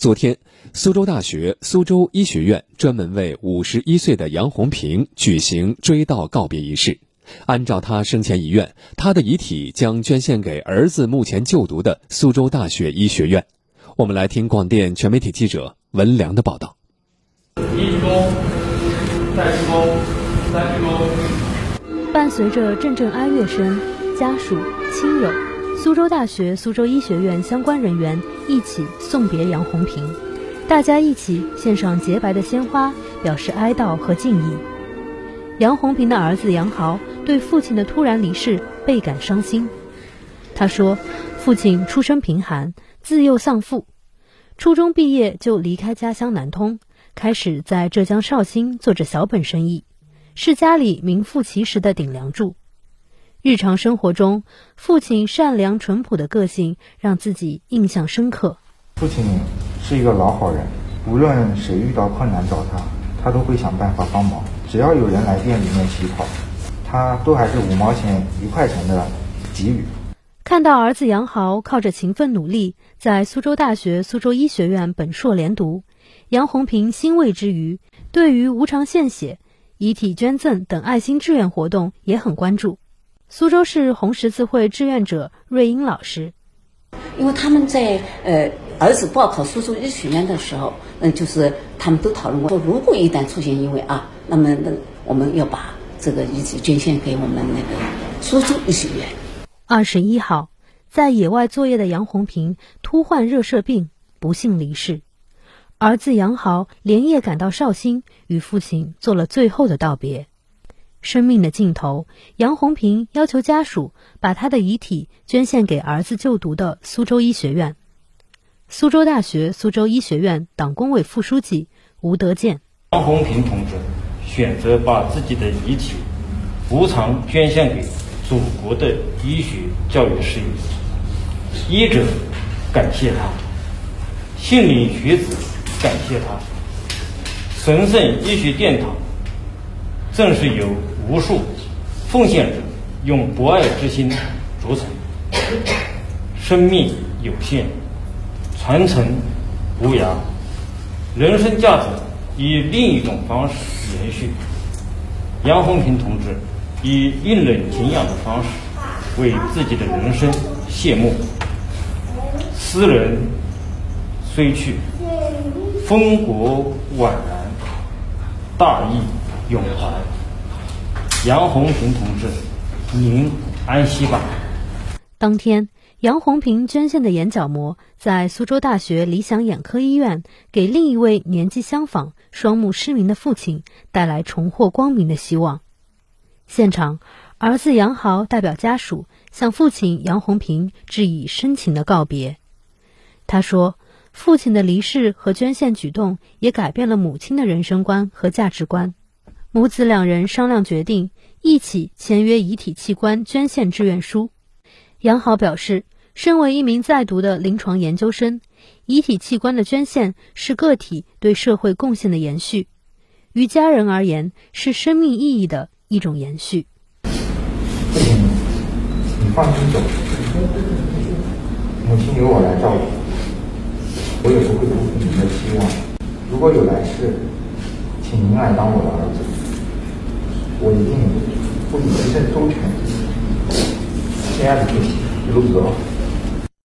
昨天，苏州大学苏州医学院专门为五十一岁的杨红平举行追悼告别仪式。按照他生前遗愿，他的遗体将捐献给儿子目前就读的苏州大学医学院。我们来听广电全媒体记者文良的报道。一鞠躬，再鞠躬，三鞠躬。伴随着阵阵哀乐声，家属、亲友、苏州大学、苏州医学院相关人员一起送别杨红平，大家一起献上洁白的鲜花，表示哀悼和敬意。杨红平的儿子杨豪对父亲的突然离世倍感伤心。他说：“父亲出身贫寒，自幼丧父，初中毕业就离开家乡南通，开始在浙江绍兴做着小本生意，是家里名副其实的顶梁柱。日常生活中，父亲善良淳朴的个性让自己印象深刻。父亲是一个老好人，无论谁遇到困难找他，他都会想办法帮忙。”只要有人来店里面乞讨，他都还是五毛钱、一块钱的给予。看到儿子杨豪靠着勤奋努力，在苏州大学、苏州医学院本硕连读，杨红平欣慰之余，对于无偿献血、遗体捐赠等爱心志愿活动也很关注。苏州市红十字会志愿者瑞英老师，因为他们在呃儿子报考苏州医学院的时候，嗯，就是他们都讨论过，说如果一旦出现意外啊。那么，那我们要把这个遗体捐献给我们那个苏州医学院。二十一号，在野外作业的杨红平突患热射病，不幸离世。儿子杨豪连夜赶到绍兴，与父亲做了最后的道别。生命的尽头，杨红平要求家属把他的遗体捐献给儿子就读的苏州医学院。苏州大学苏州医学院党工委副书记吴德建，杨红平同志。选择把自己的遗体无偿捐献给祖国的医学教育事业，医者感谢他，杏林学子感谢他，神圣医学殿堂正是由无数奉献者用博爱之心组成。生命有限，传承无涯，人生价值。以另一种方式延续。杨红平同志以令人敬仰的方式为自己的人生谢幕。斯人虽去，风骨宛然，大义永怀。杨红平同志，您安息吧。当天。杨红平捐献的眼角膜，在苏州大学理想眼科医院，给另一位年纪相仿、双目失明的父亲带来重获光明的希望。现场，儿子杨豪代表家属向父亲杨红平致以深情的告别。他说：“父亲的离世和捐献举动，也改变了母亲的人生观和价值观。”母子两人商量决定，一起签约遗体器官捐献志愿书。杨豪表示。身为一名在读的临床研究生，遗体器官的捐献是个体对社会贡献的延续，于家人而言是生命意义的一种延续。父亲，你放心走，母亲由我来照顾，我也不会辜负您的期望。如果有来世，请您来当我的儿子，一定负你一生周全。这样的父亲，一路走。